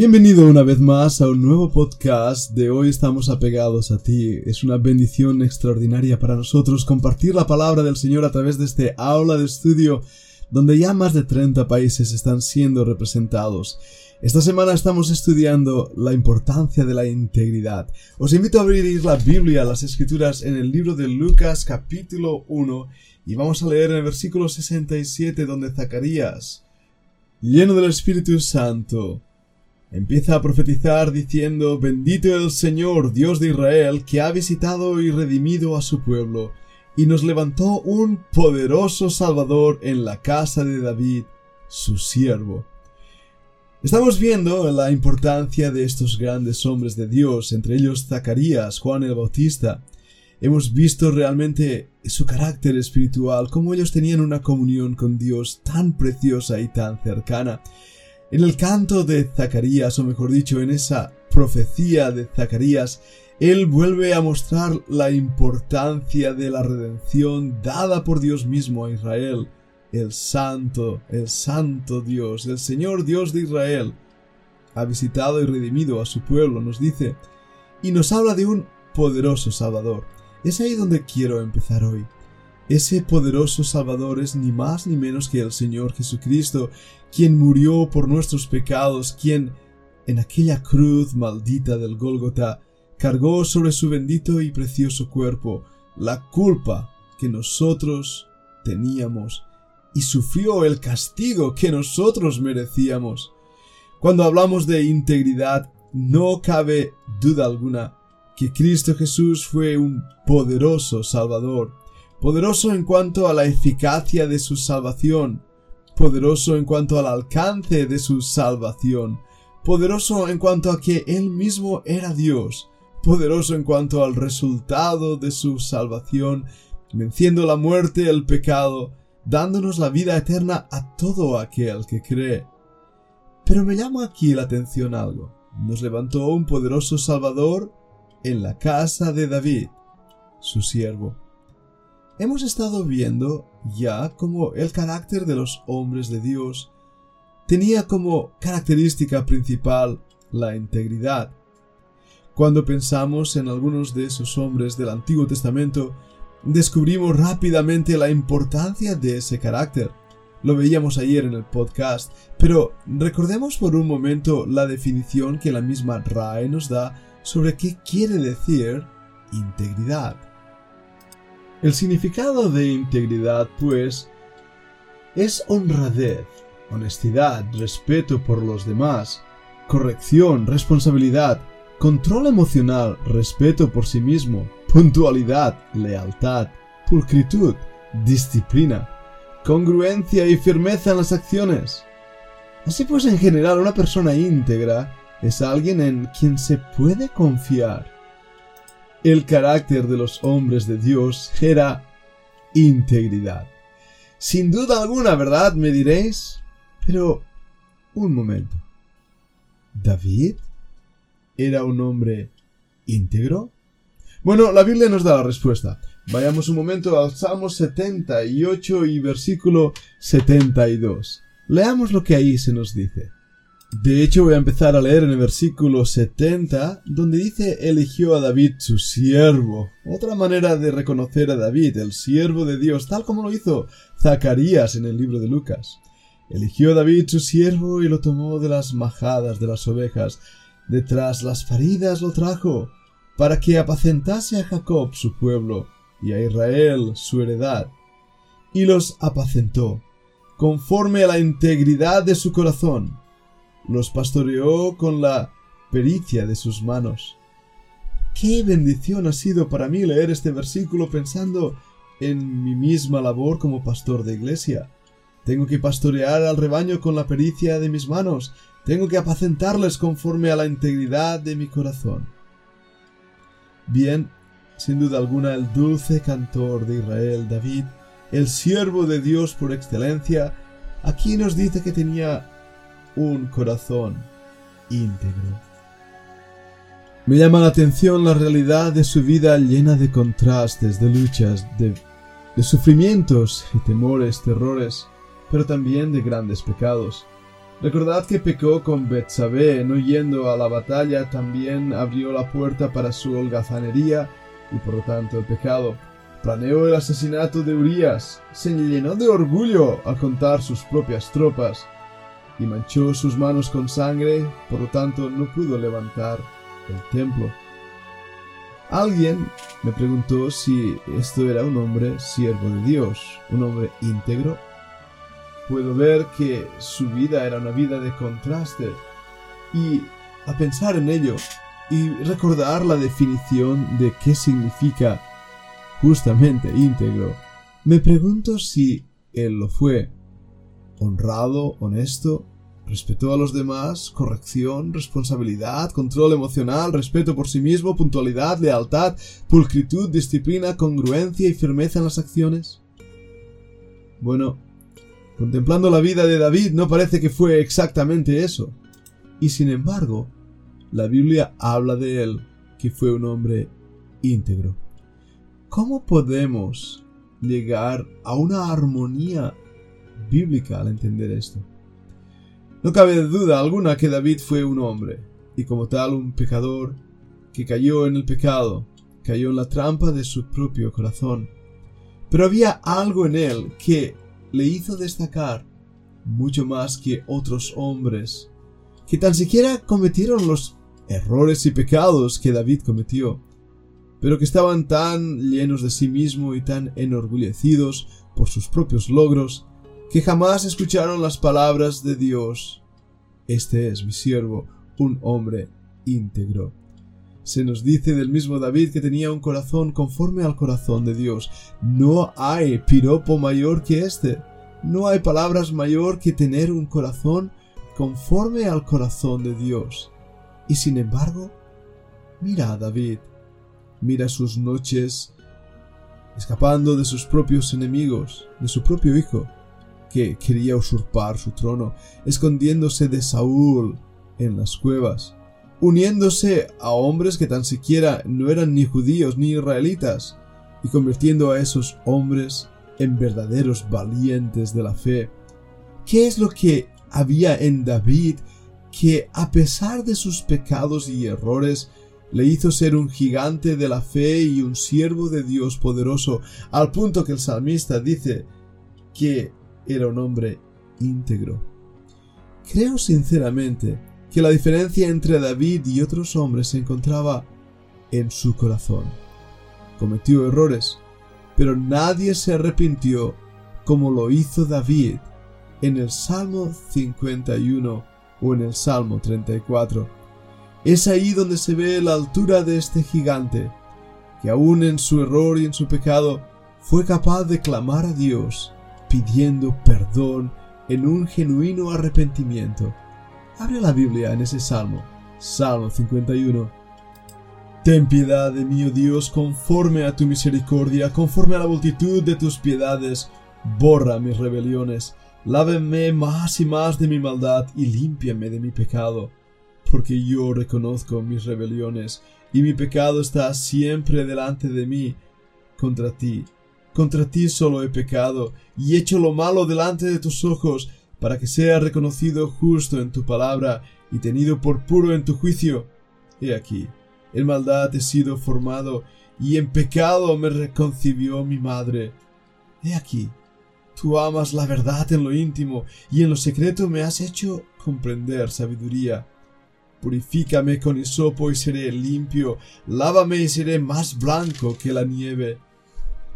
Bienvenido una vez más a un nuevo podcast de Hoy estamos apegados a ti. Es una bendición extraordinaria para nosotros compartir la palabra del Señor a través de este aula de estudio donde ya más de 30 países están siendo representados. Esta semana estamos estudiando la importancia de la integridad. Os invito a abrir la Biblia, las escrituras en el libro de Lucas capítulo 1 y vamos a leer en el versículo 67 donde Zacarías, lleno del Espíritu Santo, empieza a profetizar diciendo, bendito el Señor, Dios de Israel, que ha visitado y redimido a su pueblo, y nos levantó un poderoso Salvador en la casa de David, su siervo. Estamos viendo la importancia de estos grandes hombres de Dios, entre ellos Zacarías, Juan el Bautista. Hemos visto realmente su carácter espiritual, cómo ellos tenían una comunión con Dios tan preciosa y tan cercana. En el canto de Zacarías, o mejor dicho, en esa profecía de Zacarías, él vuelve a mostrar la importancia de la redención dada por Dios mismo a Israel, el santo, el santo Dios, el Señor Dios de Israel. Ha visitado y redimido a su pueblo, nos dice, y nos habla de un poderoso Salvador. Es ahí donde quiero empezar hoy. Ese poderoso Salvador es ni más ni menos que el Señor Jesucristo, quien murió por nuestros pecados, quien en aquella cruz maldita del Gólgota cargó sobre su bendito y precioso cuerpo la culpa que nosotros teníamos y sufrió el castigo que nosotros merecíamos. Cuando hablamos de integridad, no cabe duda alguna que Cristo Jesús fue un poderoso Salvador, poderoso en cuanto a la eficacia de su salvación, poderoso en cuanto al alcance de su salvación, poderoso en cuanto a que Él mismo era Dios, poderoso en cuanto al resultado de su salvación, venciendo la muerte, el pecado, dándonos la vida eterna a todo aquel que cree. Pero me llama aquí la atención algo. Nos levantó un poderoso Salvador en la casa de David, su siervo hemos estado viendo ya cómo el carácter de los hombres de Dios tenía como característica principal la integridad. Cuando pensamos en algunos de esos hombres del Antiguo Testamento, descubrimos rápidamente la importancia de ese carácter. Lo veíamos ayer en el podcast, pero recordemos por un momento la definición que la misma RAE nos da sobre qué quiere decir integridad. El significado de integridad, pues, es honradez, honestidad, respeto por los demás, corrección, responsabilidad, control emocional, respeto por sí mismo, puntualidad, lealtad, pulcritud, disciplina, congruencia y firmeza en las acciones. Así pues, en general, una persona íntegra es alguien en quien se puede confiar el carácter de los hombres de Dios era integridad. Sin duda alguna, ¿verdad? Me diréis. Pero, un momento. ¿David era un hombre íntegro? Bueno, la Biblia nos da la respuesta. Vayamos un momento al Salmo 78 y versículo 72. Leamos lo que ahí se nos dice. De hecho, voy a empezar a leer en el versículo 70, donde dice eligió a David su siervo. Otra manera de reconocer a David, el siervo de Dios, tal como lo hizo Zacarías en el libro de Lucas. Eligió a David su siervo y lo tomó de las majadas de las ovejas. Detrás las faridas lo trajo, para que apacentase a Jacob su pueblo y a Israel su heredad. Y los apacentó, conforme a la integridad de su corazón los pastoreó con la pericia de sus manos. Qué bendición ha sido para mí leer este versículo pensando en mi misma labor como pastor de iglesia. Tengo que pastorear al rebaño con la pericia de mis manos, tengo que apacentarles conforme a la integridad de mi corazón. Bien, sin duda alguna el dulce cantor de Israel, David, el siervo de Dios por excelencia, aquí nos dice que tenía un corazón íntegro. Me llama la atención la realidad de su vida llena de contrastes, de luchas, de, sufrimientos y temores, terrores, pero también de grandes pecados. Recordad que pecó con Betsabé, no yendo a la batalla, también abrió la puerta para su holgazanería y por lo tanto el pecado. Planeó el asesinato de Urias, se llenó de orgullo al contar sus propias tropas y manchó sus manos con sangre, por lo tanto no pudo levantar el templo. Alguien me preguntó si esto era un hombre siervo de Dios, un hombre íntegro. Puedo ver que su vida era una vida de contraste y a pensar en ello y recordar la definición de qué significa justamente íntegro, me pregunto si él lo fue. Honrado, honesto, Respetó a los demás, corrección, responsabilidad, control emocional, respeto por sí mismo, puntualidad, lealtad, pulcritud, disciplina, congruencia y firmeza en las acciones. Bueno, contemplando la vida de David no parece que fue exactamente eso. Y sin embargo, la Biblia habla de él que fue un hombre íntegro. ¿Cómo podemos llegar a una armonía bíblica al entender esto? No cabe duda alguna que David fue un hombre, y como tal un pecador, que cayó en el pecado, cayó en la trampa de su propio corazón. Pero había algo en él que le hizo destacar mucho más que otros hombres, que tan siquiera cometieron los errores y pecados que David cometió, pero que estaban tan llenos de sí mismo y tan enorgullecidos por sus propios logros, que jamás escucharon las palabras de Dios. Este es mi siervo, un hombre íntegro. Se nos dice del mismo David que tenía un corazón conforme al corazón de Dios. No hay piropo mayor que este. No hay palabras mayor que tener un corazón conforme al corazón de Dios. Y sin embargo, mira a David, mira sus noches escapando de sus propios enemigos, de su propio hijo, que quería usurpar su trono, escondiéndose de Saúl en las cuevas, uniéndose a hombres que tan siquiera no eran ni judíos ni israelitas, y convirtiendo a esos hombres en verdaderos valientes de la fe. ¿Qué es lo que había en David que, a pesar de sus pecados y errores, le hizo ser un gigante de la fe y un siervo de Dios poderoso, al punto que el salmista dice que era un hombre íntegro. Creo sinceramente que la diferencia entre David y otros hombres se encontraba en su corazón. Cometió errores, pero nadie se arrepintió como lo hizo David en el Salmo 51 o en el Salmo 34. Es ahí donde se ve la altura de este gigante, que aun en su error y en su pecado fue capaz de clamar a Dios pidiendo perdón en un genuino arrepentimiento. Abre la Biblia en ese salmo, Salmo 51. Ten piedad de mí, oh Dios, conforme a tu misericordia, conforme a la multitud de tus piedades, borra mis rebeliones, láveme más y más de mi maldad y límpiame de mi pecado, porque yo reconozco mis rebeliones, y mi pecado está siempre delante de mí. Contra ti contra ti solo he pecado, y hecho lo malo delante de tus ojos, para que sea reconocido justo en tu palabra, y tenido por puro en tu juicio. He aquí, en maldad he sido formado, y en pecado me reconcibió mi madre. He aquí, tú amas la verdad en lo íntimo, y en lo secreto me has hecho comprender sabiduría. Purifícame con hisopo y seré limpio, lávame y seré más blanco que la nieve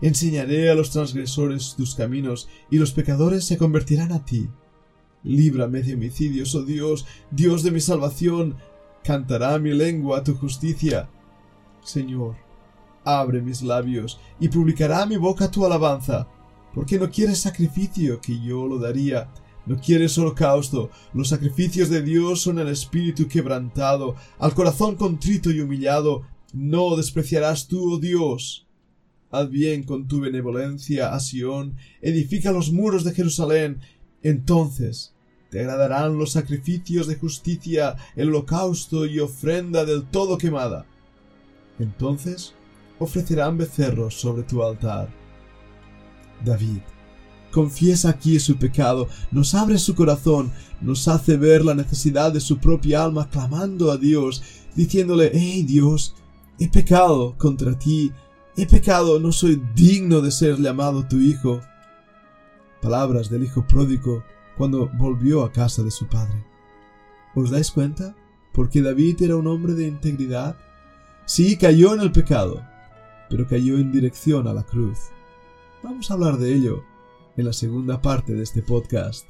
Enseñaré a los transgresores tus caminos, y los pecadores se convertirán a ti. Líbrame de homicidios, oh Dios, Dios de mi salvación. Cantará mi lengua tu justicia. Señor, abre mis labios, y publicará mi boca tu alabanza, porque no quieres sacrificio que yo lo daría, No quieres holocausto. Los sacrificios de Dios son el espíritu quebrantado, al corazón contrito y humillado. No despreciarás tú, oh Dios. Haz bien con tu benevolencia a Sión, edifica los muros de Jerusalén. Entonces te agradarán los sacrificios de justicia, el holocausto y ofrenda del todo quemada. Entonces ofrecerán becerros sobre tu altar. David confiesa aquí su pecado, nos abre su corazón, nos hace ver la necesidad de su propia alma, clamando a Dios, diciéndole, hey Dios, he pecado contra ti, he pecado, no soy digno de ser llamado tu hijo. Palabras del hijo pródigo cuando volvió a casa de su padre. ¿Os dais cuenta? Porque David era un hombre de integridad. Sí, cayó en el pecado, pero cayó en dirección a la cruz. Vamos a hablar de ello en la segunda parte de este podcast.